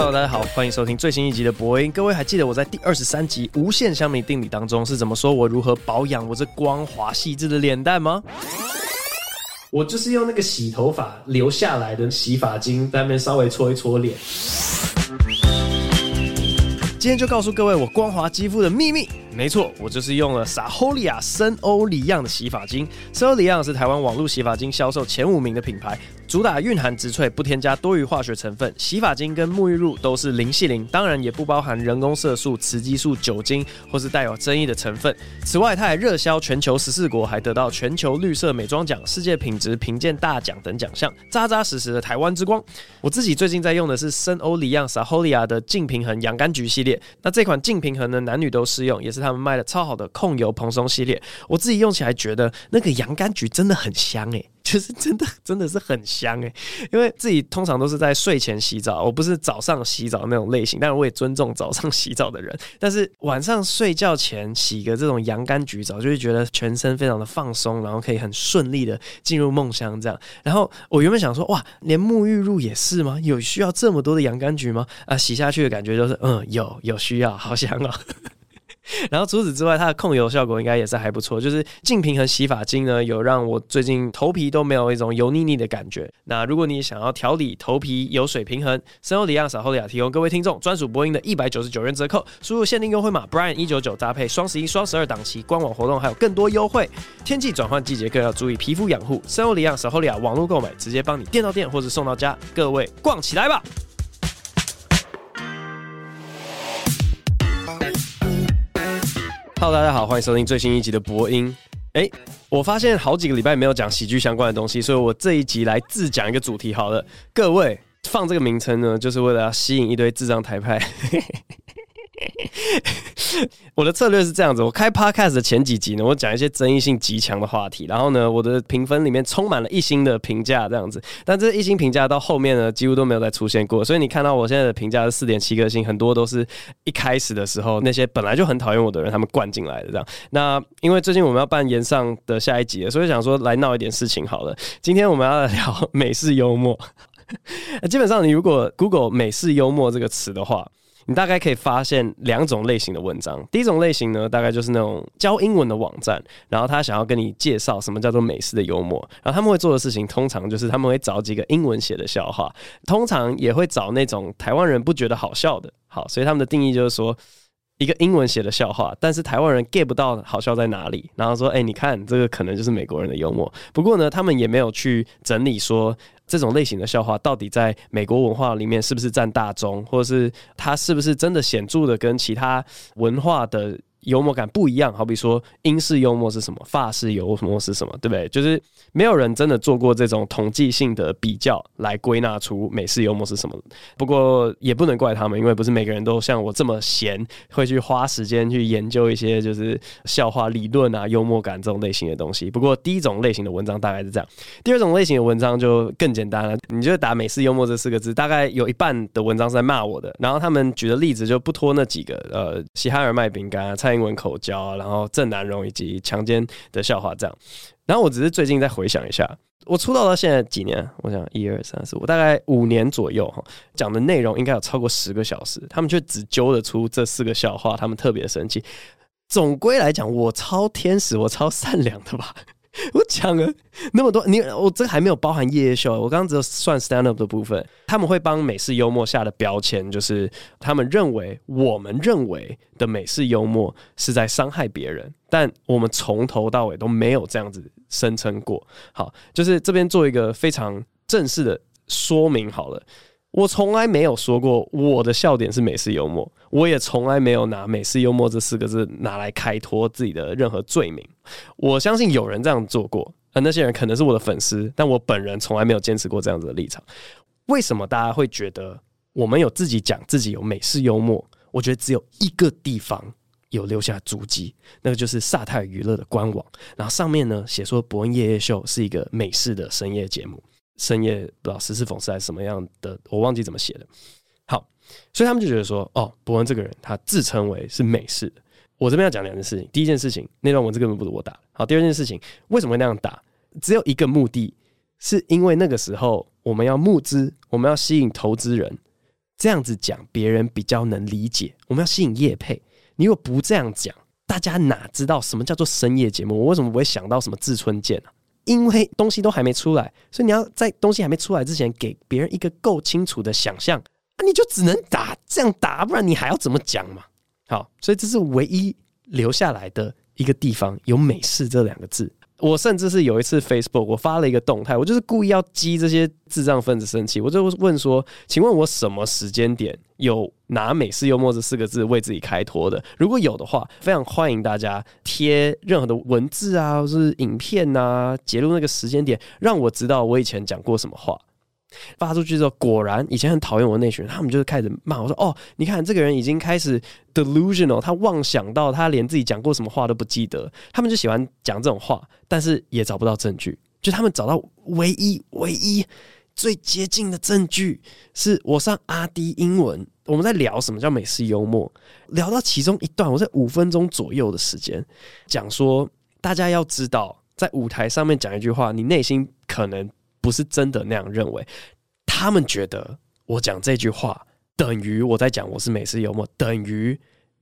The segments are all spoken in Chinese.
Hello，大家好，欢迎收听最新一集的博音。各位还记得我在第二十三集无限香米定理当中是怎么说我如何保养我这光滑细致的脸蛋吗？我就是用那个洗头发留下来的洗发精在那边稍微搓一搓脸。今天就告诉各位我光滑肌肤的秘密。没错，我就是用了 Saholia 深欧里漾的洗发精。森欧里漾是台湾网络洗发精销售前五名的品牌。主打蕴含植萃，不添加多余化学成分。洗发精跟沐浴露都是零矽灵，当然也不包含人工色素、雌激素、酒精或是带有争议的成分。此外，它还热销全球十四国，还得到全球绿色美妆奖、世界品质评鉴大奖等奖项，扎扎实实的台湾之光。我自己最近在用的是森欧里漾 Saholia 的净平衡洋甘菊系列。那这款净平衡呢，男女都适用，也是他们卖的超好的控油蓬松系列。我自己用起来觉得那个洋甘菊真的很香诶、就是真的，真的是很香诶，因为自己通常都是在睡前洗澡，我不是早上洗澡那种类型，但是我也尊重早上洗澡的人。但是晚上睡觉前洗个这种洋甘菊澡，就会觉得全身非常的放松，然后可以很顺利的进入梦乡这样。然后我原本想说，哇，连沐浴露也是吗？有需要这么多的洋甘菊吗？啊，洗下去的感觉就是，嗯，有有需要，好香啊、然后除此之外，它的控油效果应该也是还不错。就是净平衡洗发精呢，有让我最近头皮都没有一种油腻腻的感觉。那如果你想要调理头皮油水平衡，森欧里漾 Saholia 提供各位听众专属播音的一百九十九元折扣，输入限定优惠码 Brian 一九九搭配双十一、双十二档期官网活动，还有更多优惠。天气转换季节更要注意皮肤养护，森欧里漾 Saholia 网络购买直接帮你店到店或者送到家，各位逛起来吧！Hello，大家好，欢迎收听最新一集的播音。哎，我发现好几个礼拜没有讲喜剧相关的东西，所以我这一集来自讲一个主题好了。各位放这个名称呢，就是为了要吸引一堆智障台派。我的策略是这样子：我开 podcast 的前几集呢，我讲一些争议性极强的话题，然后呢，我的评分里面充满了一星的评价，这样子。但这一星评价到后面呢，几乎都没有再出现过。所以你看到我现在的评价是四点七颗星，很多都是一开始的时候那些本来就很讨厌我的人他们灌进来的这样。那因为最近我们要办炎上的下一集了，所以想说来闹一点事情好了。今天我们要来聊美式幽默。基本上你如果 Google 美式幽默这个词的话，你大概可以发现两种类型的文章。第一种类型呢，大概就是那种教英文的网站，然后他想要跟你介绍什么叫做美式的幽默，然后他们会做的事情，通常就是他们会找几个英文写的笑话，通常也会找那种台湾人不觉得好笑的。好，所以他们的定义就是说，一个英文写的笑话，但是台湾人 get 不到好笑在哪里，然后说，哎，你看这个可能就是美国人的幽默。不过呢，他们也没有去整理说。这种类型的笑话到底在美国文化里面是不是占大宗，或者是它是不是真的显著的跟其他文化的幽默感不一样，好比说英式幽默是什么，法式幽默是什么，对不对？就是没有人真的做过这种统计性的比较来归纳出美式幽默是什么。不过也不能怪他们，因为不是每个人都像我这么闲，会去花时间去研究一些就是笑话理论啊、幽默感这种类型的东西。不过第一种类型的文章大概是这样，第二种类型的文章就更简单了，你就打美式幽默这四个字，大概有一半的文章是在骂我的。然后他们举的例子就不脱那几个，呃，喜哈尔卖饼干啊，英文口交，然后郑南荣以及强奸的笑话这样，然后我只是最近再回想一下，我出道到现在几年？我想一二三四五，大概五年左右哈，讲的内容应该有超过十个小时，他们却只揪得出这四个笑话，他们特别生气。总归来讲，我超天使，我超善良的吧。我讲了那么多，你我这还没有包含夜夜秀，我刚刚只有算 stand up 的部分。他们会帮美式幽默下的标签，就是他们认为我们认为的美式幽默是在伤害别人，但我们从头到尾都没有这样子声称过。好，就是这边做一个非常正式的说明好了。我从来没有说过我的笑点是美式幽默，我也从来没有拿美式幽默这四个字拿来开脱自己的任何罪名。我相信有人这样做过，而那些人可能是我的粉丝，但我本人从来没有坚持过这样子的立场。为什么大家会觉得我们有自己讲自己有美式幽默？我觉得只有一个地方有留下足迹，那个就是萨泰娱乐的官网，然后上面呢写说博恩夜夜秀是一个美式的深夜节目。深夜不知道时事讽刺还是什么样的，我忘记怎么写的。好，所以他们就觉得说，哦，博文这个人他自称为是美式。我这边要讲两件事情。第一件事情，那段文字根本不是我打的。好，第二件事情，为什么会那样打？只有一个目的，是因为那个时候我们要募资，我们要吸引投资人，这样子讲，别人比较能理解。我们要吸引业配，你如果不这样讲，大家哪知道什么叫做深夜节目？我为什么不会想到什么志村健呢？因为东西都还没出来，所以你要在东西还没出来之前，给别人一个够清楚的想象啊，你就只能打这样打，不然你还要怎么讲嘛？好，所以这是唯一留下来的一个地方，有美式这两个字。我甚至是有一次 Facebook，我发了一个动态，我就是故意要激这些智障分子生气。我就问说：“请问我什么时间点有拿美式幽默这四个字为自己开脱的？如果有的话，非常欢迎大家贴任何的文字啊，或是影片啊，截录那个时间点，让我知道我以前讲过什么话。”发出去之后，果然以前很讨厌我的那群人，他们就是开始骂我说：“哦，你看这个人已经开始 delusional，他妄想到他连自己讲过什么话都不记得。”他们就喜欢讲这种话，但是也找不到证据。就他们找到唯一、唯一最接近的证据，是我上阿滴英文，我们在聊什么叫美式幽默，聊到其中一段，我在五分钟左右的时间讲说，大家要知道，在舞台上面讲一句话，你内心可能。不是真的那样认为，他们觉得我讲这句话等于我在讲我是美式幽默，等于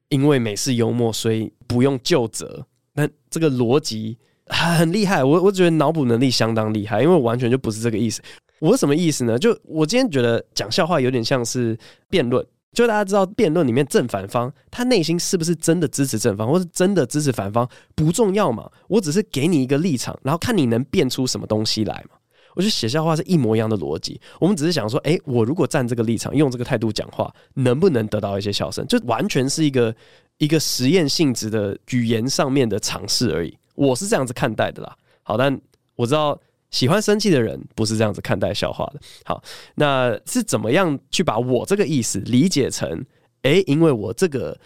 因为美式幽默所以不用就责。那这个逻辑很厉害，我我觉得脑补能力相当厉害，因为我完全就不是这个意思。我什么意思呢？就我今天觉得讲笑话有点像是辩论，就大家知道辩论里面正反方他内心是不是真的支持正方，或是真的支持反方不重要嘛？我只是给你一个立场，然后看你能辩出什么东西来嘛。我觉得写笑话是一模一样的逻辑，我们只是想说，哎、我如果站这个立场，用这个态度讲话，能不能得到一些笑声？就完全是一个一个实验性质的语言上面的尝试而已。我是这样子看待的啦。好，但我知道喜欢生气的人不是这样子看待笑话的。好，那是怎么样去把我这个意思理解成？哎、因为我这个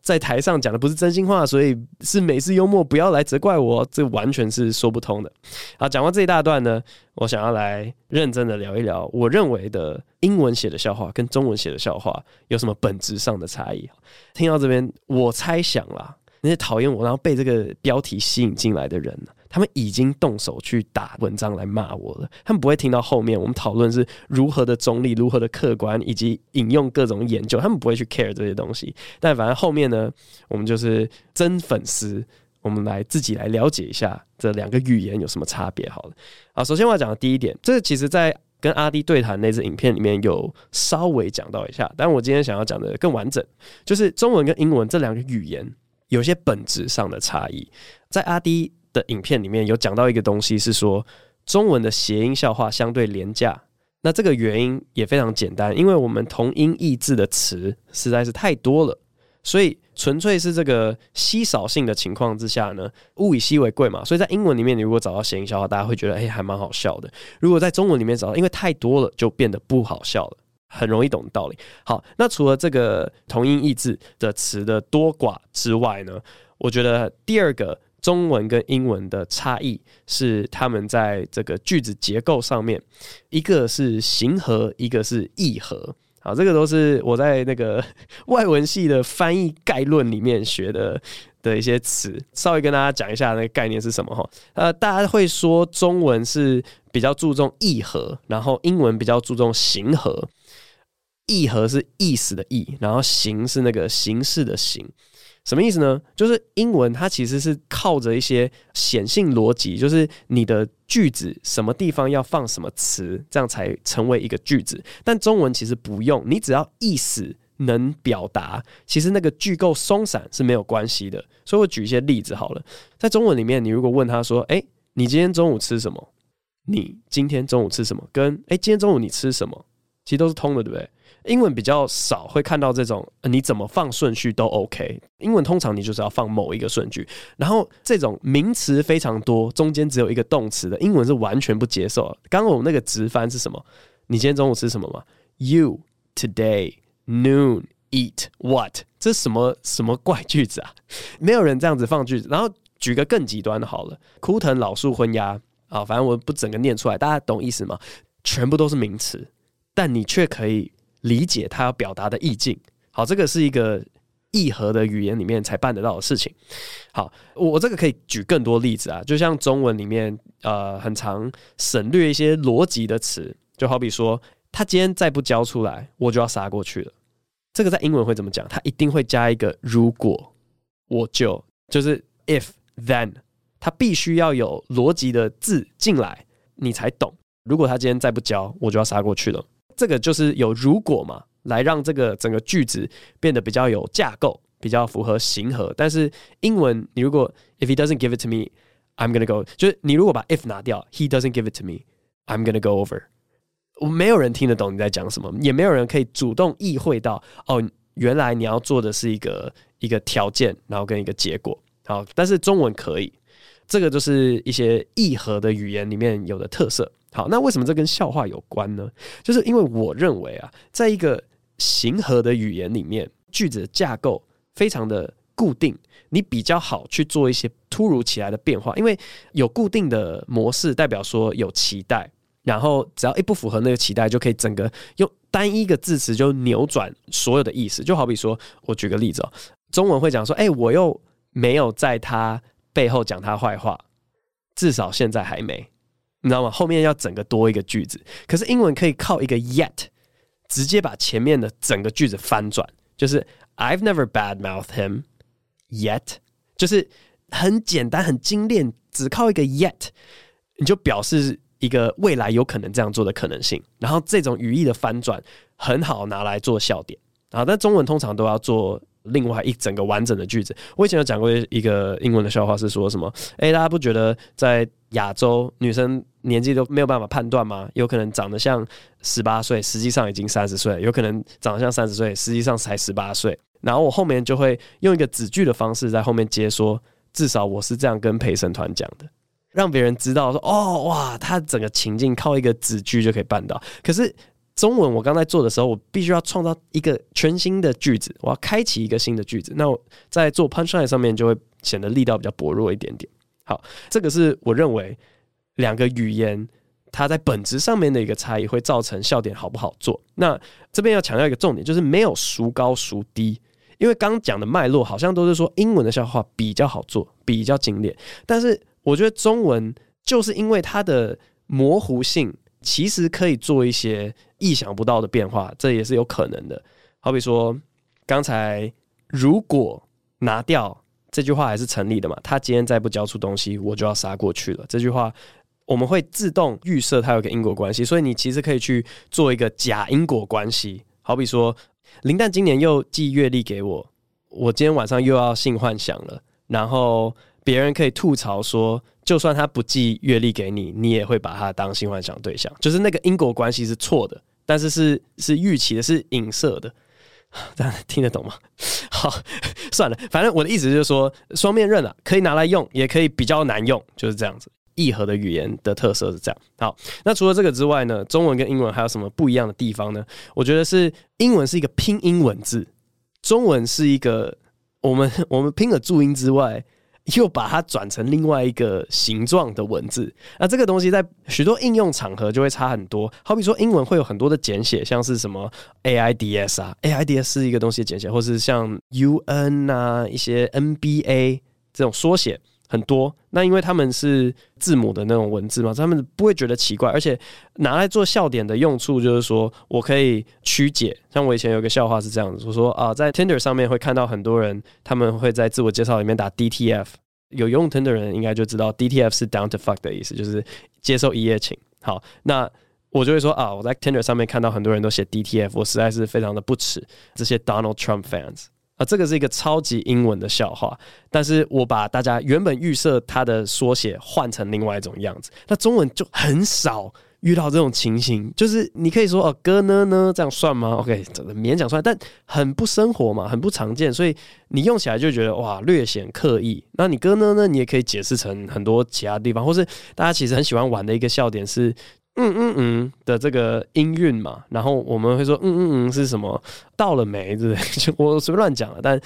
在台上讲的不是真心话，所以是美式幽默，不要来责怪我，这完全是说不通的。好，讲完这一大段呢，我想要来认真的聊一聊，我认为的英文写的笑话跟中文写的笑话有什么本质上的差异。听到这边，我猜想啦，那些讨厌我然后被这个标题吸引进来的人呢？他们已经动手去打文章来骂我了。他们不会听到后面我们讨论是如何的中立、如何的客观，以及引用各种研究。他们不会去 care 这些东西。但反正后面呢，我们就是真粉丝，我们来自己来了解一下这两个语言有什么差别。好了，啊，首先我要讲的第一点，这其实在跟阿滴对谈那支影片里面有稍微讲到一下，但我今天想要讲的更完整，就是中文跟英文这两个语言有些本质上的差异，在阿滴的影片里面有讲到一个东西，是说中文的谐音笑话相对廉价。那这个原因也非常简单，因为我们同音异字的词实在是太多了，所以纯粹是这个稀少性的情况之下呢，物以稀为贵嘛。所以在英文里面，你如果找到谐音笑话，大家会觉得哎，还蛮好笑的。如果在中文里面找到，因为太多了，就变得不好笑了，很容易懂道理。好，那除了这个同音异字的词的多寡之外呢，我觉得第二个。中文跟英文的差异是，他们在这个句子结构上面，一个是形合，一个是意合。好，这个都是我在那个 外文系的翻译概论里面学的的一些词，稍微跟大家讲一下那个概念是什么哈。呃，大家会说中文是比较注重意合，然后英文比较注重形合。意和是意思的意，然后形是那个形式的形。什么意思呢？就是英文它其实是靠着一些显性逻辑，就是你的句子什么地方要放什么词，这样才成为一个句子。但中文其实不用，你只要意思能表达，其实那个句构松散是没有关系的。所以我举一些例子好了，在中文里面，你如果问他说：“诶，你今天中午吃什么？”你今天中午吃什么？跟“诶，今天中午你吃什么？”其实都是通的，对不对？英文比较少会看到这种，你怎么放顺序都 OK。英文通常你就是要放某一个顺序，然后这种名词非常多，中间只有一个动词的，英文是完全不接受。刚刚我们那个直翻是什么？你今天中午吃什么吗？You today noon eat what？这是什么什么怪句子啊？没有人这样子放句子。然后举个更极端的好了，枯藤老树昏鸦啊，反正我不整个念出来，大家懂意思吗？全部都是名词，但你却可以。理解他要表达的意境，好，这个是一个意合的语言里面才办得到的事情。好，我这个可以举更多例子啊，就像中文里面呃很常省略一些逻辑的词，就好比说他今天再不交出来，我就要杀过去了。这个在英文会怎么讲？他一定会加一个如果，我就就是 if then，他必须要有逻辑的字进来，你才懂。如果他今天再不交，我就要杀过去了。这个就是有如果嘛，来让这个整个句子变得比较有架构，比较符合形合。但是英文，你如果 if he doesn't give it to me，I'm gonna go，就是你如果把 if 拿掉，he doesn't give it to me，I'm gonna go over。我没有人听得懂你在讲什么，也没有人可以主动意会到哦，原来你要做的是一个一个条件，然后跟一个结果。好，但是中文可以，这个就是一些意合的语言里面有的特色。好，那为什么这跟笑话有关呢？就是因为我认为啊，在一个形合的语言里面，句子的架构非常的固定，你比较好去做一些突如其来的变化，因为有固定的模式，代表说有期待。然后只要一不符合那个期待，就可以整个用单一个字词就扭转所有的意思。就好比说，我举个例子哦，中文会讲说：“哎，我又没有在他背后讲他坏话，至少现在还没。”你知道吗？后面要整个多一个句子。可是英文可以靠一个 yet 直接把前面的整个句子翻转，就是 I've never badmouthed him yet，就是很简单、很精炼，只靠一个 yet，你就表示。一个未来有可能这样做的可能性，然后这种语义的翻转很好拿来做笑点啊，但中文通常都要做另外一整个完整的句子。我以前有讲过一个英文的笑话，是说什么？诶，大家不觉得在亚洲女生年纪都没有办法判断吗？有可能长得像十八岁，实际上已经三十岁；有可能长得像三十岁，实际上才十八岁。然后我后面就会用一个子句的方式在后面接说，至少我是这样跟陪审团讲的。让别人知道说哦哇，他整个情境靠一个子句就可以办到。可是中文我刚才做的时候，我必须要创造一个全新的句子，我要开启一个新的句子。那我在做 punchline 上面就会显得力道比较薄弱一点点。好，这个是我认为两个语言它在本质上面的一个差异，会造成笑点好不好做。那这边要强调一个重点，就是没有孰高孰低，因为刚讲的脉络好像都是说英文的笑话比较好做，比较经典，但是。我觉得中文就是因为它的模糊性，其实可以做一些意想不到的变化，这也是有可能的。好比说，刚才如果拿掉这句话还是成立的嘛？他今天再不交出东西，我就要杀过去了。这句话我们会自动预设它有个因果关系，所以你其实可以去做一个假因果关系。好比说，林蛋今年又寄月历给我，我今天晚上又要性幻想了，然后。别人可以吐槽说，就算他不寄月历给你，你也会把他当性幻想对象，就是那个因果关系是错的，但是是是预期的，是影射的，大家听得懂吗？好，算了，反正我的意思就是说，双面刃啊，可以拿来用，也可以比较难用，就是这样子。意合的语言的特色是这样。好，那除了这个之外呢，中文跟英文还有什么不一样的地方呢？我觉得是英文是一个拼音文字，中文是一个我们 我们拼了注音之外。又把它转成另外一个形状的文字，那这个东西在许多应用场合就会差很多。好比说，英文会有很多的简写，像是什么 AIDS 啊，AIDS 是一个东西的简写，或是像 UN 啊，一些 NBA 这种缩写。很多，那因为他们是字母的那种文字嘛，他们不会觉得奇怪，而且拿来做笑点的用处就是说我可以曲解。像我以前有个笑话是这样子，我说啊，在 Tinder 上面会看到很多人，他们会在自我介绍里面打 DTF，有用 Tinder 的人应该就知道 DTF 是 Down to Fuck 的意思，就是接受一夜情。好，那我就会说啊，我在 Tinder 上面看到很多人都写 DTF，我实在是非常的不齿这些 Donald Trump fans。啊，这个是一个超级英文的笑话，但是我把大家原本预设它的缩写换成另外一种样子，那中文就很少遇到这种情形，就是你可以说哦，哥呢呢这样算吗？OK，勉强算，但很不生活嘛，很不常见，所以你用起来就觉得哇，略显刻意。那你哥呢呢，你也可以解释成很多其他地方，或是大家其实很喜欢玩的一个笑点是。嗯嗯嗯的这个音韵嘛，然后我们会说嗯嗯嗯是什么？到了没？对不对？就我随便乱讲了。但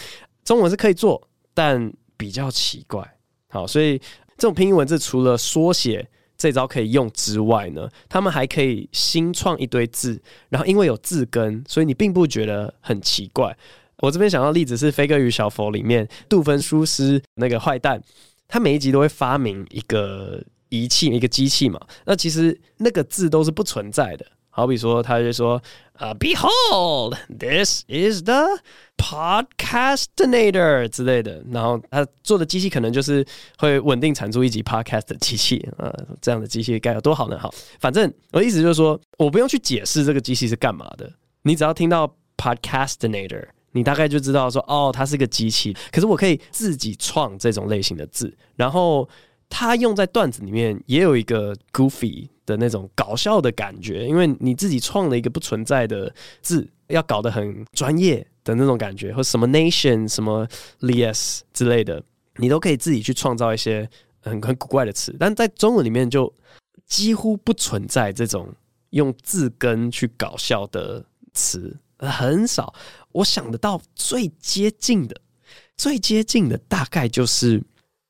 中文是可以做，但比较奇怪。好，所以这种拼音文字除了缩写这招可以用之外呢，他们还可以新创一堆字，然后因为有字根，所以你并不觉得很奇怪。我这边想到例子是《飞哥与小佛》里面杜芬舒斯那个坏蛋，他每一集都会发明一个。仪器一个机器嘛，那其实那个字都是不存在的好比说，他就说啊、，Behold，this is the Podcastinator 之类的。然后他做的机器可能就是会稳定产出一集 Podcast 的机器。呃，这样的机器该有多好呢？好，反正我的意思就是说，我不用去解释这个机器是干嘛的。你只要听到 Podcastinator，你大概就知道说，哦，它是个机器。可是我可以自己创这种类型的字，然后。它用在段子里面也有一个 goofy 的那种搞笑的感觉，因为你自己创了一个不存在的字，要搞得很专业的那种感觉，或什么 nation 什么 lias 之类的，你都可以自己去创造一些很很古怪的词。但在中文里面就几乎不存在这种用字根去搞笑的词，很少。我想得到最接近的，最接近的大概就是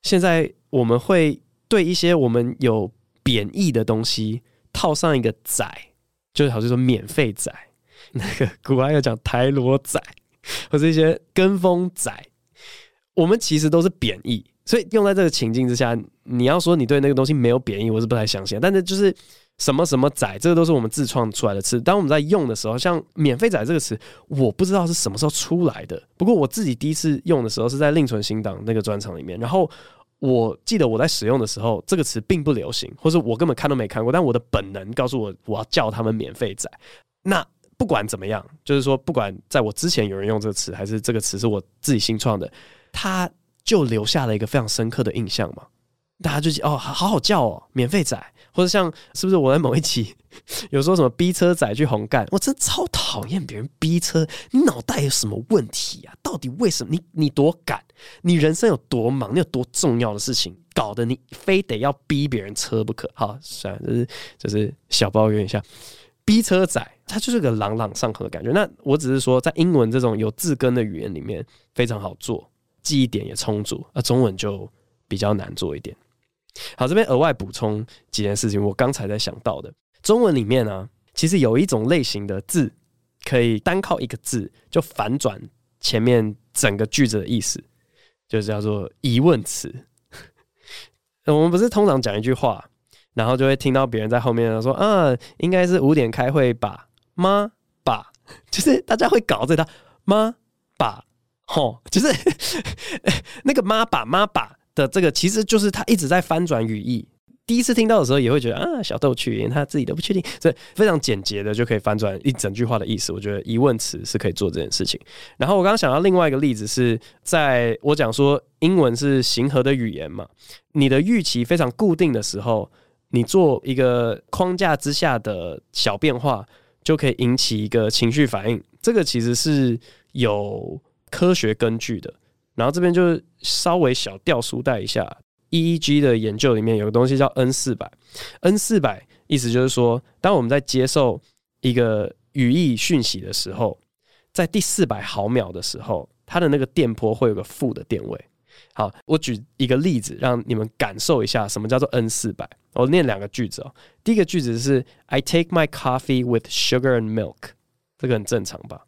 现在。我们会对一些我们有贬义的东西套上一个“仔”，就好像说“免费仔”，那个古话要讲“台罗仔”或者一些“跟风仔”，我们其实都是贬义，所以用在这个情境之下，你要说你对那个东西没有贬义，我是不太相信。但是就是什么什么仔，这个都是我们自创出来的词。当我们在用的时候，像“免费仔”这个词，我不知道是什么时候出来的。不过我自己第一次用的时候是在另存新档那个专场里面，然后。我记得我在使用的时候，这个词并不流行，或是我根本看都没看过。但我的本能告诉我，我要叫他们免费仔。那不管怎么样，就是说，不管在我之前有人用这个词，还是这个词是我自己新创的，它就留下了一个非常深刻的印象嘛。大家就哦，好好叫哦，免费仔，或者像是不是我在某一期有说什么逼车仔去红干，我真超讨厌别人逼车，你脑袋有什么问题啊？到底为什么你你多赶？你人生有多忙？你有多重要的事情，搞得你非得要逼别人车不可？好，算了，就是就是小抱怨一下，逼车仔，它就是个朗朗上口的感觉。那我只是说，在英文这种有字根的语言里面非常好做，记忆点也充足，那中文就比较难做一点。好，这边额外补充几件事情，我刚才在想到的。中文里面呢、其实有一种类型的字，可以单靠一个字就反转前面整个句子的意思，就是叫做疑问词。我们不是通常讲一句话，然后就会听到别人在后面说：“啊，应该是五点开会吧？吗？吧？”就是大家会搞这套吗？吧？吼，就是 那个妈爸妈把。的这个其实就是他一直在翻转语义。第一次听到的时候也会觉得啊，小逗趣，他自己都不确定，所以非常简洁的就可以翻转一整句话的意思。我觉得疑问词是可以做这件事情。然后我刚刚想到另外一个例子是在我讲说英文是形合的语言嘛，你的预期非常固定的时候，你做一个框架之下的小变化，就可以引起一个情绪反应。这个其实是有科学根据的。然后这边就是稍微小掉书袋一下，EEG 的研究里面有个东西叫 N 四百，N 四百意思就是说，当我们在接受一个语义讯息的时候，在第四百毫秒的时候，它的那个电波会有个负的电位。好，我举一个例子，让你们感受一下什么叫做 N 四百。我念两个句子哦，第一个句子是 I take my coffee with sugar and milk，这个很正常吧？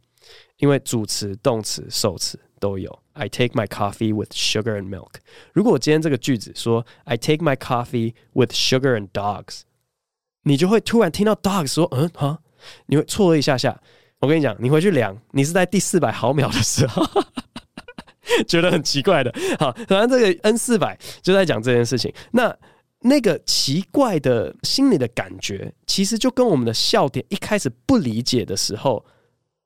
因为主词、动词、受词都有。I take my coffee with sugar and milk。如果我今天这个句子说 I take my coffee with sugar and dogs，你就会突然听到 dogs 说嗯哈，你会错了一下下。我跟你讲，你回去量，你是在第四百毫秒的时候 觉得很奇怪的。好，反正这个 N 四百就在讲这件事情。那那个奇怪的心理的感觉，其实就跟我们的笑点一开始不理解的时候。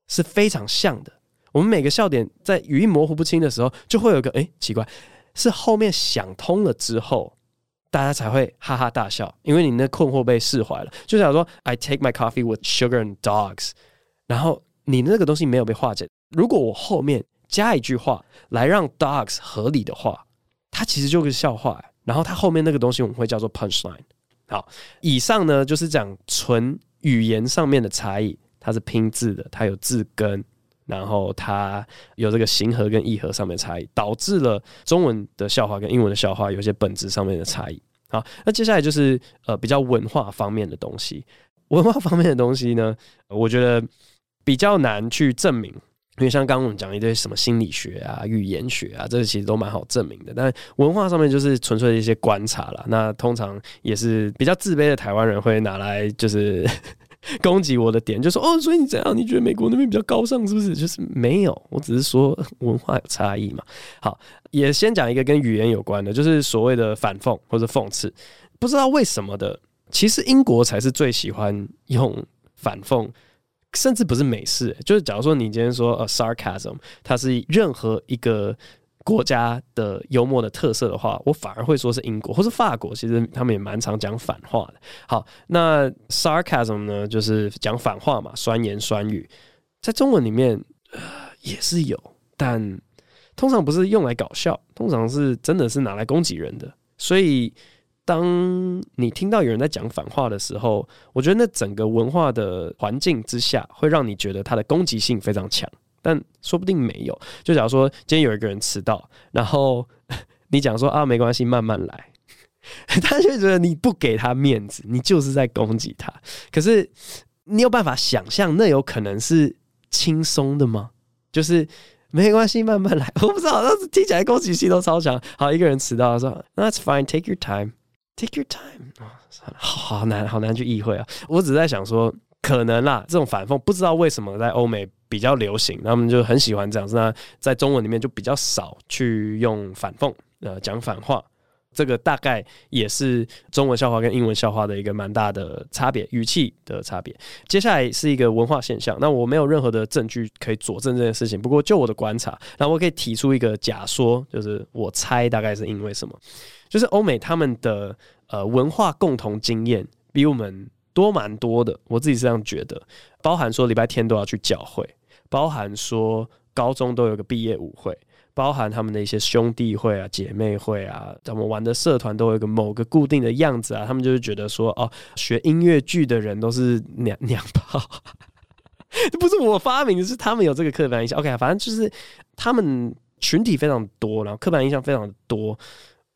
是非常像的。我们每个笑点在语义模糊不清的时候，就会有一个哎、奇怪，是后面想通了之后，大家才会哈哈大笑，因为你那困惑被释怀了。就想说，I take my coffee with sugar and dogs，然后你那个东西没有被化解。如果我后面加一句话来让 dogs 合理的话，它其实就是笑话。然后它后面那个东西我们会叫做 punchline。好，以上呢就是讲纯语言上面的差异。它是拼字的，它有字根，然后它有这个形合跟意合上面的差异，导致了中文的笑话跟英文的笑话有些本质上面的差异。好，那接下来就是呃比较文化方面的东西。文化方面的东西呢，我觉得比较难去证明，因为像刚刚我们讲一堆什么心理学啊、语言学啊，这个其实都蛮好证明的。但文化上面就是纯粹的一些观察啦。那通常也是比较自卑的台湾人会拿来就是。攻击我的点，就说哦，所以你怎样？你觉得美国那边比较高尚是不是？就是没有，我只是说文化有差异嘛。好，也先讲一个跟语言有关的，就是所谓的反讽或者讽刺。不知道为什么的，其实英国才是最喜欢用反讽，甚至不是美式。就是假如说你今天说呃 sarcasm，它是任何一个。国家的幽默的特色的话，我反而会说是英国或是法国，其实他们也蛮常讲反话的。好，那 sarcasm 呢，就是讲反话嘛，酸言酸语，在中文里面，呃，也是有，但通常不是用来搞笑，通常是真的是拿来攻击人的。所以，当你听到有人在讲反话的时候，我觉得那整个文化的环境之下，会让你觉得它的攻击性非常强。但说不定没有。就假如说今天有一个人迟到，然后 你讲说啊，没关系，慢慢来，他就觉得你不给他面子，你就是在攻击他。可是你有办法想象那有可能是轻松的吗？就是没关系，慢慢来。我不知道，但是听起来攻击性都超强。好，一个人迟到说，That's fine，take your time，take your time。好，好难，好难去意会啊。我只在想说，可能啦，这种反讽不知道为什么在欧美。比较流行，他们就很喜欢这样子。那在中文里面就比较少去用反讽，呃，讲反话。这个大概也是中文笑话跟英文笑话的一个蛮大的差别，语气的差别。接下来是一个文化现象，那我没有任何的证据可以佐证这件事情。不过就我的观察，那我可以提出一个假说，就是我猜大概是因为什么？就是欧美他们的呃文化共同经验比我们多蛮多的，我自己是这样觉得，包含说礼拜天都要去教会。包含说高中都有个毕业舞会，包含他们的一些兄弟会啊、姐妹会啊，他们玩的社团都有个某个固定的样子啊。他们就是觉得说，哦，学音乐剧的人都是娘娘炮，不是我发明的，是他们有这个刻板印象。OK，反正就是他们群体非常多，然后刻板印象非常多。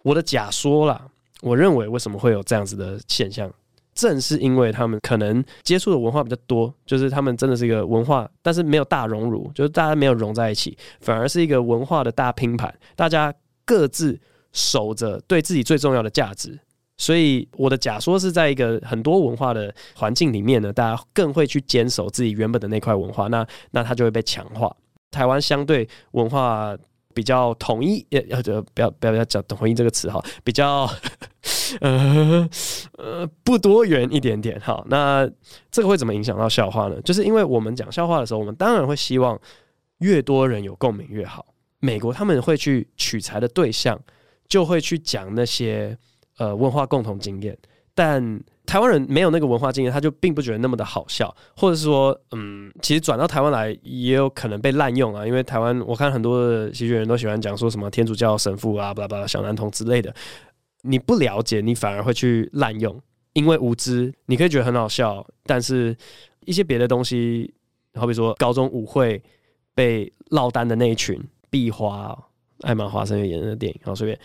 我的假说啦，我认为为什么会有这样子的现象？正是因为他们可能接触的文化比较多，就是他们真的是一个文化，但是没有大熔炉，就是大家没有融在一起，反而是一个文化的大拼盘，大家各自守着对自己最重要的价值。所以我的假说是在一个很多文化的环境里面呢，大家更会去坚守自己原本的那块文化，那那它就会被强化。台湾相对文化比较统一，要要不要不要不要讲统一这个词哈，比较。呃呃，不多元一点点。好，那这个会怎么影响到笑话呢？就是因为我们讲笑话的时候，我们当然会希望越多人有共鸣越好。美国他们会去取材的对象，就会去讲那些呃文化共同经验。但台湾人没有那个文化经验，他就并不觉得那么的好笑，或者是说，嗯，其实转到台湾来也有可能被滥用啊。因为台湾，我看很多的喜剧人都喜欢讲说什么天主教神父啊，巴拉巴拉小男童之类的。你不了解，你反而会去滥用，因为无知，你可以觉得很好笑，但是一些别的东西，好比说高中舞会被落单的那一群，壁花，艾玛华森演的电影，好随便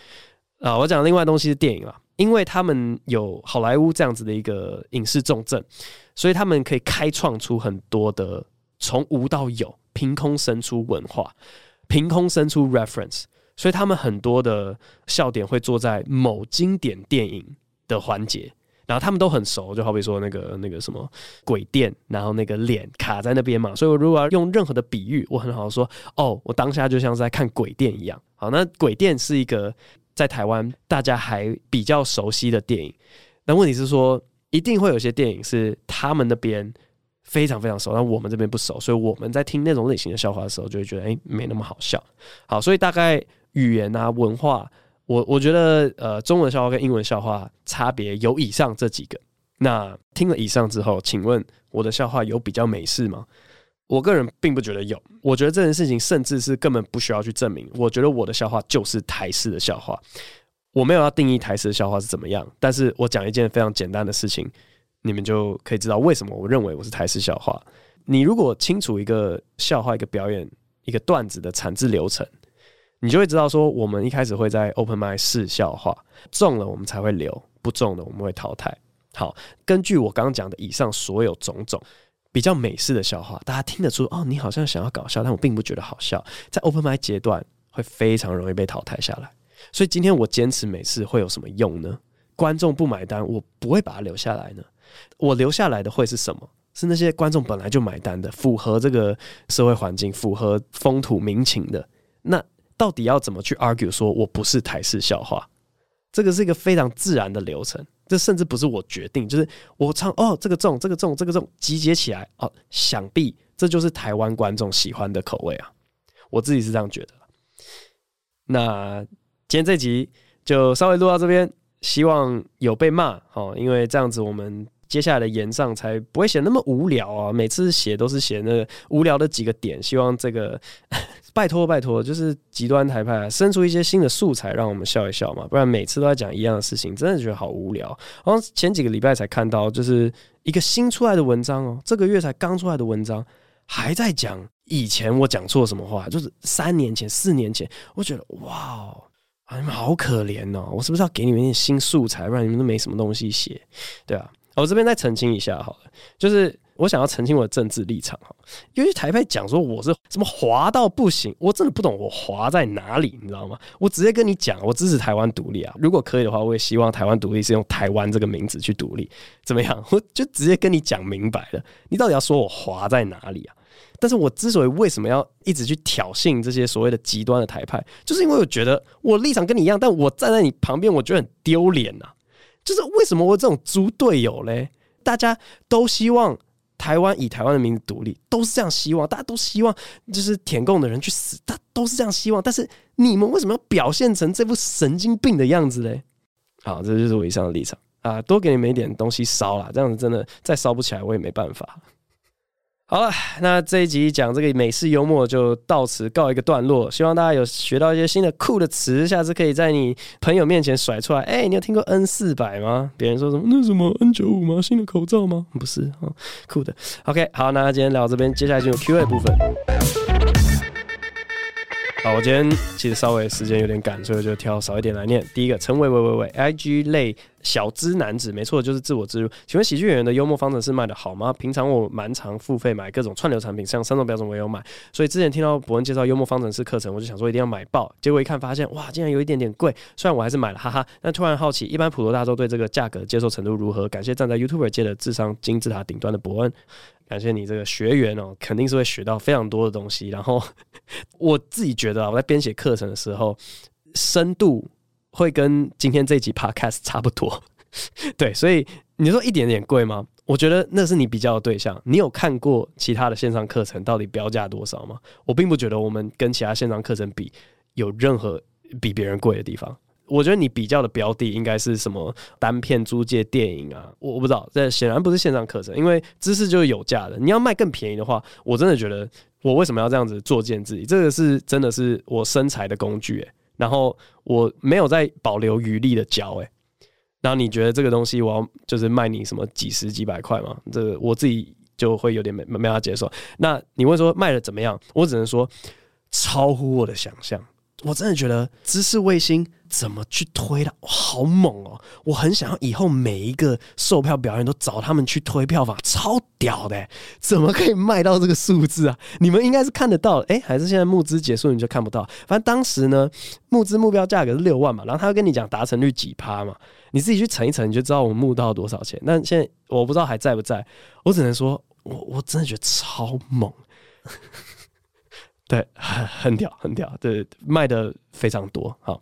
啊，我讲另外东西是电影啊，因为他们有好莱坞这样子的一个影视重镇，所以他们可以开创出很多的从无到有，凭空生出文化，凭空生出 reference。所以他们很多的笑点会坐在某经典电影的环节，然后他们都很熟，就好比说那个那个什么鬼店，然后那个脸卡在那边嘛。所以我如果要用任何的比喻，我很好说哦，我当下就像是在看鬼店一样。好，那鬼店是一个在台湾大家还比较熟悉的电影，那问题是说一定会有些电影是他们那边非常非常熟，但我们这边不熟，所以我们在听那种类型的笑话的时候，就会觉得诶，没那么好笑。好，所以大概。语言啊，文化，我我觉得，呃，中文笑话跟英文笑话差别有以上这几个。那听了以上之后，请问我的笑话有比较美式吗？我个人并不觉得有。我觉得这件事情甚至是根本不需要去证明。我觉得我的笑话就是台式的笑话。我没有要定义台式的笑话是怎么样，但是我讲一件非常简单的事情，你们就可以知道为什么我认为我是台式笑话。你如果清楚一个笑话、一个表演、一个段子的产制流程。你就会知道，说我们一开始会在 open mic 试笑话，中了我们才会留，不中的我们会淘汰。好，根据我刚刚讲的以上所有种种比较美式的笑话，大家听得出哦，你好像想要搞笑，但我并不觉得好笑，在 open m i 阶段会非常容易被淘汰下来。所以今天我坚持美式会有什么用呢？观众不买单，我不会把它留下来呢。我留下来的会是什么？是那些观众本来就买单的，符合这个社会环境、符合风土民情的。那到底要怎么去 argue 说我不是台式笑话？这个是一个非常自然的流程，这甚至不是我决定，就是我唱哦，这个重，这个重，这个重，集结起来哦，想必这就是台湾观众喜欢的口味啊！我自己是这样觉得。那今天这集就稍微录到这边，希望有被骂哦，因为这样子我们。接下来的炎上才不会写那么无聊啊！每次写都是写那无聊的几个点，希望这个 拜托拜托，就是极端台派啊，生出一些新的素材让我们笑一笑嘛，不然每次都在讲一样的事情，真的觉得好无聊。然后前几个礼拜才看到，就是一个新出来的文章哦，这个月才刚出来的文章，还在讲以前我讲错什么话，就是三年前、四年前，我觉得哇，你们好可怜哦！我是不是要给你们一点新素材，不然你们都没什么东西写，对啊。我这边再澄清一下好了，就是我想要澄清我的政治立场哈，因为台派讲说我是什么滑到不行，我真的不懂我滑在哪里，你知道吗？我直接跟你讲，我支持台湾独立啊，如果可以的话，我也希望台湾独立是用台湾这个名字去独立，怎么样？我就直接跟你讲明白了，你到底要说我滑在哪里啊？但是我之所以为什么要一直去挑衅这些所谓的极端的台派，就是因为我觉得我立场跟你一样，但我站在你旁边，我觉得很丢脸呐。就是为什么我这种猪队友嘞？大家都希望台湾以台湾的名字独立，都是这样希望，大家都希望就是舔共的人去死，他都是这样希望。但是你们为什么要表现成这副神经病的样子嘞？好，这就是我以上的立场啊，多给你们一点东西烧了，这样子真的再烧不起来，我也没办法。好了，那这一集讲这个美式幽默就到此告一个段落。希望大家有学到一些新的酷的词，下次可以在你朋友面前甩出来。哎、你有听过 N 四百吗？别人说什么？那什么 N 九五吗？新的口罩吗？不是，哦，酷的。OK，好，那今天聊到这边，接下来进入 Q&A 部分。好，我今天其实稍微时间有点赶，所以就挑少一点来念。第一个，陈伟伟伟伟，IG 类小资男子，没错，就是自我植入。请问喜剧演员的幽默方程式卖得好吗？平常我蛮常付费买各种串流产品，像三种标准我也有买。所以之前听到伯恩介绍幽默方程式课程，我就想说一定要买爆。结果一看发现，哇，竟然有一点点贵。虽然我还是买了，哈哈。但突然好奇，一般普罗大众对这个价格接受程度如何？感谢站在 YouTuber 界的智商金字塔顶端的伯恩。感谢你这个学员哦，肯定是会学到非常多的东西。然后 我自己觉得啊，我在编写课程的时候，深度会跟今天这集 Podcast 差不多。对，所以你说一点点贵吗？我觉得那是你比较的对象。你有看过其他的线上课程到底标价多少吗？我并不觉得我们跟其他线上课程比有任何比别人贵的地方。我觉得你比较的标的应该是什么单片租借电影啊？我我不知道，这显然不是线上课程，因为知识就是有价的。你要卖更便宜的话，我真的觉得我为什么要这样子作践自己？这个是真的是我生财的工具诶、然后我没有在保留余力的教诶、然后你觉得这个东西我要就是卖你什么几十几百块吗？这个我自己就会有点没没法接受。那你问说卖的怎么样？我只能说超乎我的想象。我真的觉得知识卫星怎么去推的，好猛哦！我很想要以后每一个售票表演都找他们去推票房，超屌的！怎么可以卖到这个数字啊？你们应该是看得到，哎，还是现在募资结束你就看不到？反正当时呢，募资目标价格是六万嘛，然后他跟你讲达成率几趴嘛，你自己去乘一乘，你就知道我们募到多少钱。那现在我不知道还在不在，我只能说我我真的觉得超猛。对，很屌，很屌，对，卖的非常多。好，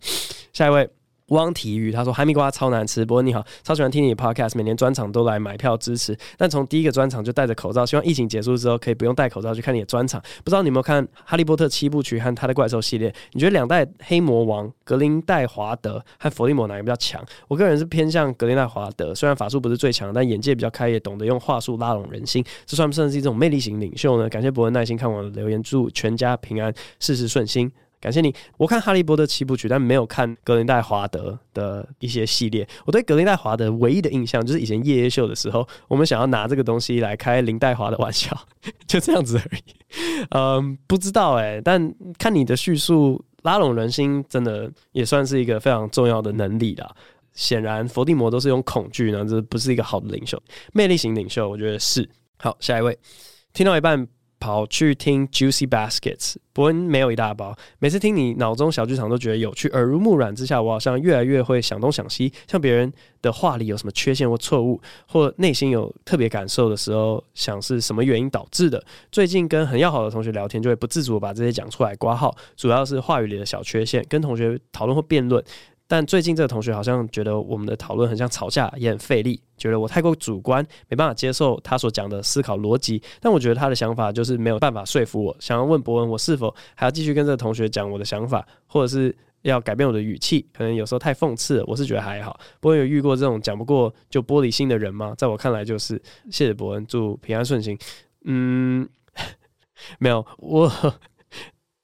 下一位。汪体育他说：“哈密瓜超难吃。”不过你好，超喜欢听你的 podcast，每年专场都来买票支持。但从第一个专场就戴着口罩，希望疫情结束之后可以不用戴口罩去看你的专场。不知道你有没有看《哈利波特》七部曲和他的怪兽系列？你觉得两代黑魔王格林戴华德和伏地魔哪个比较强？我个人是偏向格林戴华德，虽然法术不是最强，但眼界比较开，也懂得用话术拉拢人心。这算不算是一种魅力型领袖呢？感谢博恩耐心看我的留言，祝全家平安，事事顺心。感谢你，我看《哈利波特》七部曲，但没有看格林戴华德的一些系列。我对格林戴华德唯一的印象就是以前夜夜秀的时候，我们想要拿这个东西来开林戴华的玩笑，就这样子而已。嗯，不知道哎、但看你的叙述，拉拢人心真的也算是一个非常重要的能力啦。显然，伏地魔都是用恐惧呢，这不是一个好的领袖，魅力型领袖，我觉得是。好，下一位，听到一半。跑去听 Juicy Baskets，伯恩没有一大包。每次听你脑中小剧场都觉得有趣，耳濡目染之下，我好像越来越会想东想西。像别人的话里有什么缺陷或错误，或内心有特别感受的时候，想是什么原因导致的。最近跟很要好的同学聊天，就会不自主把这些讲出来挂号，主要是话语里的小缺陷。跟同学讨论或辩论。但最近这个同学好像觉得我们的讨论很像吵架，也很费力，觉得我太过主观，没办法接受他所讲的思考逻辑。但我觉得他的想法就是没有办法说服我。想要问博文，我是否还要继续跟这个同学讲我的想法，或者是要改变我的语气？可能有时候太讽刺了，我是觉得还好。博文有遇过这种讲不过就玻璃心的人吗？在我看来，就是谢谢博文，祝平安顺心。嗯，没有我。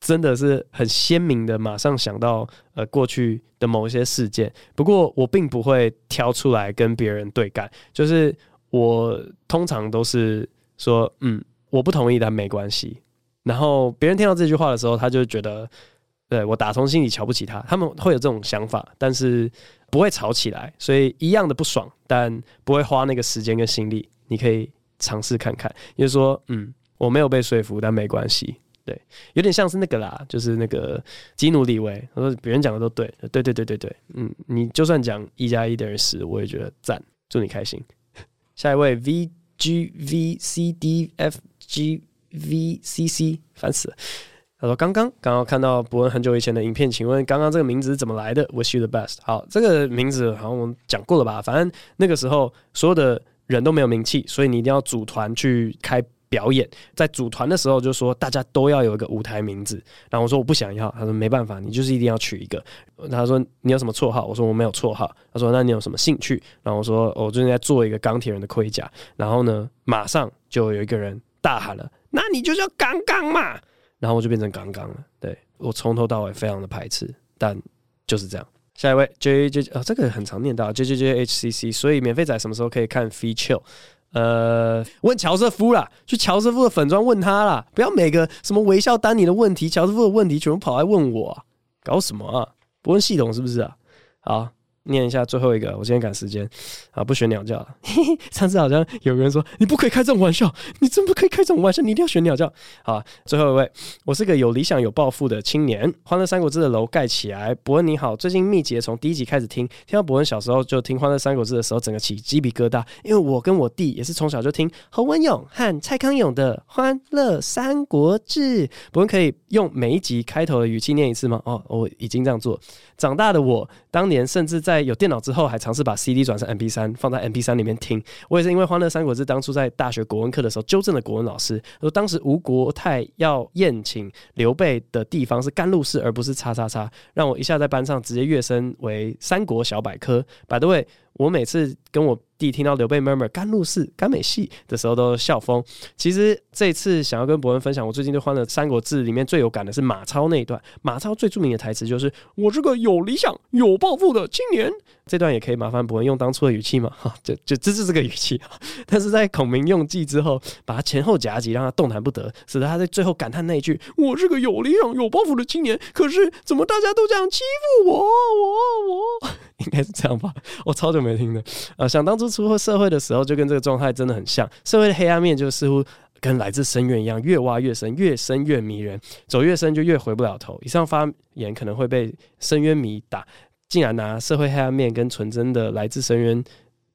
真的是很鲜明的，马上想到呃过去的某一些事件。不过我并不会挑出来跟别人对干，就是我通常都是说，嗯，我不同意，但没关系。然后别人听到这句话的时候，他就觉得，对，我打从心里瞧不起他。他们会有这种想法，但是不会吵起来，所以一样的不爽，但不会花那个时间跟心力。你可以尝试看看，就是说，嗯，我没有被说服，但没关系。对，有点像是那个啦，就是那个基努李维，他说别人讲的都对，对对对对对，嗯，你就算讲一加一等于十，我也觉得赞，祝你开心。下一位 V G V C D F G V C C，烦死了。他说刚刚刚刚看到伯恩很久以前的影片，请问刚刚这个名字是怎么来的？Wish you the best。好，这个名字好像我们讲过了吧？反正那个时候所有的人都没有名气，所以你一定要组团去开。表演在组团的时候就说大家都要有一个舞台名字，然后我说我不想要，他说没办法，你就是一定要取一个。他说你有什么绰号？我说我没有绰号。他说那你有什么兴趣？然后我说我最近在做一个钢铁人的盔甲。然后呢，马上就有一个人大喊了：“那你就叫刚刚嘛！”然后我就变成刚刚了。对，我从头到尾非常的排斥，但就是这样。下一位 J J 啊、这个很常念到 J J J H C C，所以免费仔什么时候可以看 Feature？呃，问乔瑟夫啦，去乔瑟夫的粉装问他啦，不要每个什么微笑丹尼的问题、乔瑟夫的问题全部跑来问我，搞什么啊？不问系统是不是啊？好。念一下最后一个，我今天赶时间啊，不学鸟叫了。上次好像有个人说你不可以开这种玩笑，你真不可以开这种玩笑，你一定要学鸟叫。好，最后一位，我是个有理想有抱负的青年，欢乐三国志的楼盖起来。伯恩你好，最近密集从第一集开始听，听到伯恩小时候就听欢乐三国志的时候，整个起鸡皮疙瘩，因为我跟我弟也是从小就听侯文勇和蔡康永的欢乐三国志。伯恩可以用每一集开头的语气念一次吗？哦，我已经这样做。长大的我，当年甚至在有电脑之后，还尝试把 CD 转成 MP3，放在 MP3 里面听。我也是因为《欢乐三国志》当初在大学国文课的时候，纠正了国文老师，说当时吴国太要宴请刘备的地方是甘露寺，而不是叉叉叉，让我一下在班上直接跃升为三国小百科。By the way，我每次跟我弟听到刘备妈妈甘露寺、甘美戏的时候都笑疯。其实这次想要跟伯恩分享，我最近对《欢乐三国志》里面最有感的是马超那一段。马超最著名的台词就是“我是个有理想、有抱负的青年”。这段也可以麻烦伯恩用当初的语气嘛？哈，就就这是这个语气。但是在孔明用计之后，把他前后夹击，让他动弹不得，使得他在最后感叹那一句：“我是个有理想、有抱负的青年。”可是怎么大家都这样欺负我？我我 应该是这样吧？我超久没听的。呃，想当初。出社会的时候，就跟这个状态真的很像。社会的黑暗面就似乎跟来自深渊一样，越挖越深，越深越迷人，走越深就越回不了头。以上发言可能会被深渊迷打，竟然拿社会黑暗面跟纯真的来自深渊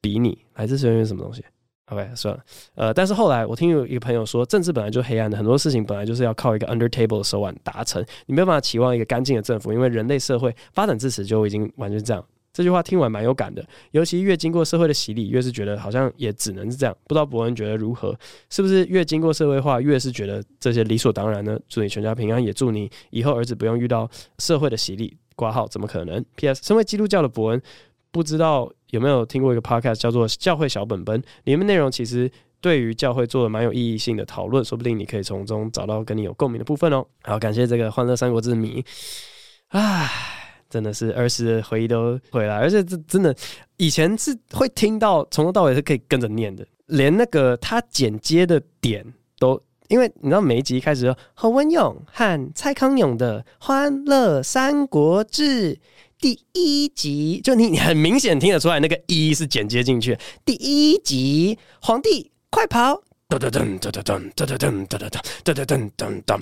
比拟，来自深渊是什么东西？OK，算了。呃，但是后来我听有一个朋友说，政治本来就黑暗的，很多事情本来就是要靠一个 under table 的手腕达成，你没有办法期望一个干净的政府，因为人类社会发展至此就已经完全这样。这句话听完蛮有感的，尤其越经过社会的洗礼，越是觉得好像也只能是这样。不知道伯恩觉得如何？是不是越经过社会化，越是觉得这些理所当然呢？祝你全家平安，也祝你以后儿子不用遇到社会的洗礼。挂号怎么可能？P.S. 身为基督教的伯恩，不知道有没有听过一个 podcast 叫做《教会小本本》，里面内容其实对于教会做了蛮有意义性的讨论，说不定你可以从中找到跟你有共鸣的部分哦。好，感谢这个欢乐三国志谜，唉。真的是儿时的回忆都回来，而且这真的以前是会听到从头到尾是可以跟着念的，连那个他剪接的点都，因为你知道每一集开始何文勇和蔡康永的《欢乐三国志》第一集，就你你很明显听得出来那个一是剪接进去，第一集皇帝快跑！噔。噔噔噔噔噔噔噔噔噔噔噔噔噔噔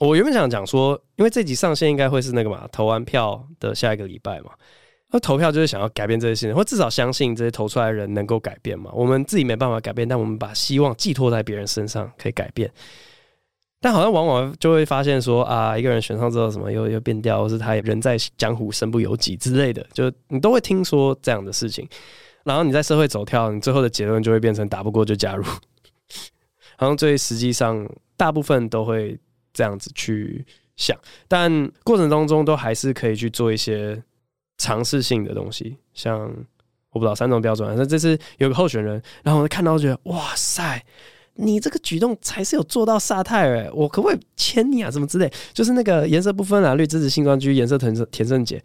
我原本想讲说，因为这集上线应该会是那个嘛，投完票的下一个礼拜嘛。那投票就是想要改变这些事情，或至少相信这些投出来的人能够改变嘛。我们自己没办法改变，但我们把希望寄托在别人身上可以改变。但好像往往就会发现说啊，一个人选上之后什么又又变掉，或是他人在江湖身不由己之类的，就你都会听说这样的事情。然后你在社会走跳，你最后的结论就会变成打不过就加入。好像最实际上大部分都会这样子去想，但过程当中都还是可以去做一些。尝试性的东西，像我不知道三种标准，那这次有个候选人，然后我看到觉得哇塞，你这个举动才是有做到萨泰尔，我可不可以签你啊？什么之类，就是那个颜色不分蓝绿支持性专区颜色田胜田胜杰，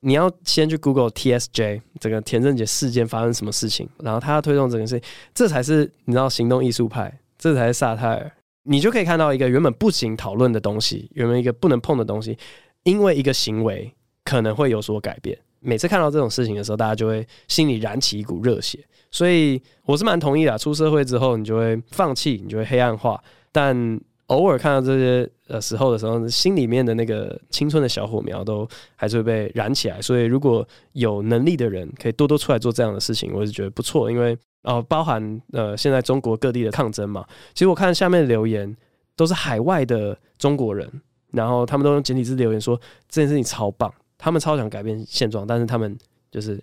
你要先去 Google TSJ 这个田胜杰事件发生什么事情，然后他要推动整个事情，这才是你知道行动艺术派，这才是萨泰尔，你就可以看到一个原本不行讨论的东西，原本一个不能碰的东西，因为一个行为。可能会有所改变。每次看到这种事情的时候，大家就会心里燃起一股热血。所以我是蛮同意的。出社会之后，你就会放弃，你就会黑暗化。但偶尔看到这些呃时候的时候，心里面的那个青春的小火苗都还是会被燃起来。所以如果有能力的人可以多多出来做这样的事情，我是觉得不错。因为呃，包含呃现在中国各地的抗争嘛，其实我看下面留言都是海外的中国人，然后他们都用简体字留言说这件事情超棒。他们超想改变现状，但是他们就是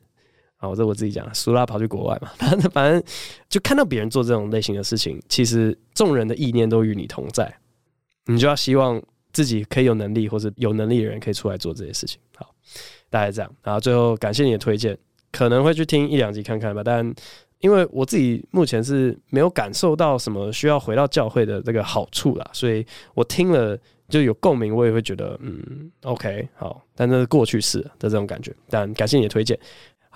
啊，我这我自己讲，苏拉跑去国外嘛，反正反正就看到别人做这种类型的事情，其实众人的意念都与你同在，你就要希望自己可以有能力，或者有能力的人可以出来做这些事情。好，大概这样。然后最后感谢你的推荐，可能会去听一两集看看吧。但因为我自己目前是没有感受到什么需要回到教会的这个好处啦，所以我听了。就有共鸣，我也会觉得嗯，OK，好，但这是过去式的这种感觉。但感谢你的推荐。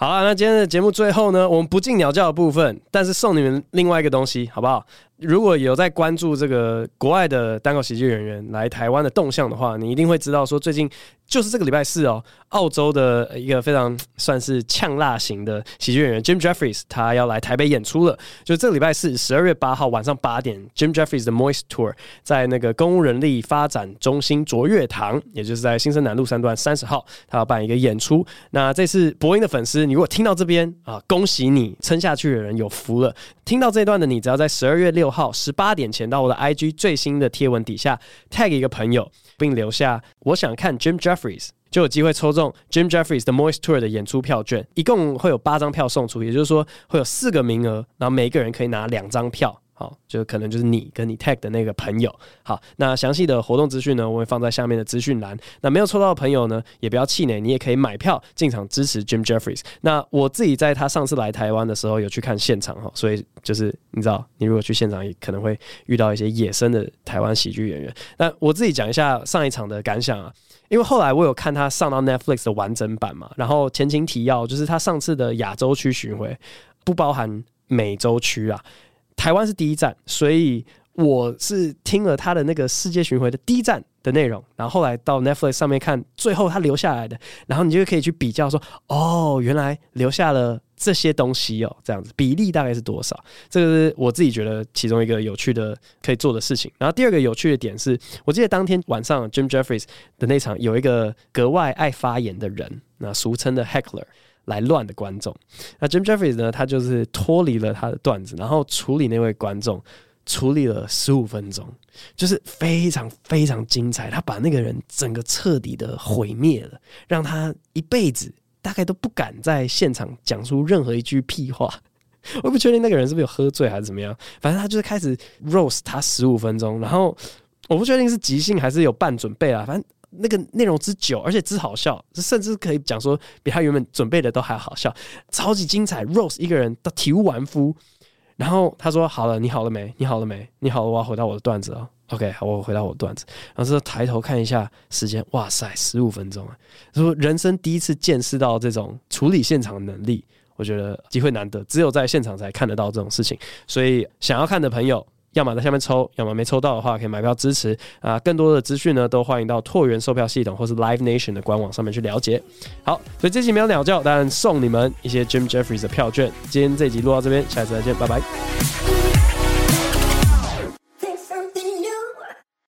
好了，那今天的节目最后呢，我们不进鸟叫的部分，但是送你们另外一个东西，好不好？如果有在关注这个国外的单口喜剧演员来台湾的动向的话，你一定会知道说最近。就是这个礼拜四哦，澳洲的一个非常算是呛辣型的喜剧演员 Jim Jeffries，他要来台北演出了。就这个礼拜四，十二月八号晚上八点，Jim Jeffries 的 Moist Tour 在那个公务人力发展中心卓越堂，也就是在新生南路三段三十号，他要办一个演出。那这次博音的粉丝，你如果听到这边啊，恭喜你撑下去的人有福了。听到这一段的你，只要在十二月六号十八点前到我的 IG 最新的贴文底下 tag 一个朋友。并留下我想看 Jim Jeffries，就有机会抽中 Jim Jeffries 的 Moisture 的演出票券，一共会有八张票送出，也就是说会有四个名额，然后每个人可以拿两张票。好，就可能就是你跟你 tag 的那个朋友。好，那详细的活动资讯呢，我会放在下面的资讯栏。那没有抽到的朋友呢，也不要气馁，你也可以买票进场支持 Jim Jeffries。那我自己在他上次来台湾的时候有去看现场哈，所以就是你知道，你如果去现场也可能会遇到一些野生的台湾喜剧演员。那我自己讲一下上一场的感想啊，因为后来我有看他上到 Netflix 的完整版嘛，然后前情提要就是他上次的亚洲区巡回不包含美洲区啊。台湾是第一站，所以我是听了他的那个世界巡回的第一站的内容，然后后来到 Netflix 上面看最后他留下来的，然后你就可以去比较说，哦，原来留下了这些东西哦，这样子比例大概是多少？这个是我自己觉得其中一个有趣的可以做的事情。然后第二个有趣的点是，我记得当天晚上 Jim Jeffries 的那场有一个格外爱发言的人，那俗称的 Heckler。来乱的观众，那 Jim Jeffries 呢？他就是脱离了他的段子，然后处理那位观众，处理了十五分钟，就是非常非常精彩。他把那个人整个彻底的毁灭了，让他一辈子大概都不敢在现场讲出任何一句屁话。我不确定那个人是不是有喝醉还是怎么样，反正他就是开始 roast 他十五分钟，然后我不确定是即兴还是有半准备啊，反正。那个内容之久，而且之好笑，甚至可以讲说比他原本准备的都还好笑，超级精彩。Rose 一个人都体无完肤，然后他说：“好了，你好了没？你好了没？你好了，我要回到我的段子了。” OK，好，我回到我的段子。然后说抬头看一下时间，哇塞，十五分钟啊！他说人生第一次见识到这种处理现场能力，我觉得机会难得，只有在现场才看得到这种事情。所以想要看的朋友，要么在下面抽，要么没抽到的话，可以买票支持啊！更多的资讯呢，都欢迎到拓元售票系统或是 Live Nation 的官网上面去了解。好，所以这期没有鸟叫，但送你们一些 Jim Jeffries 的票券。今天这集录到这边，下次再见，拜拜。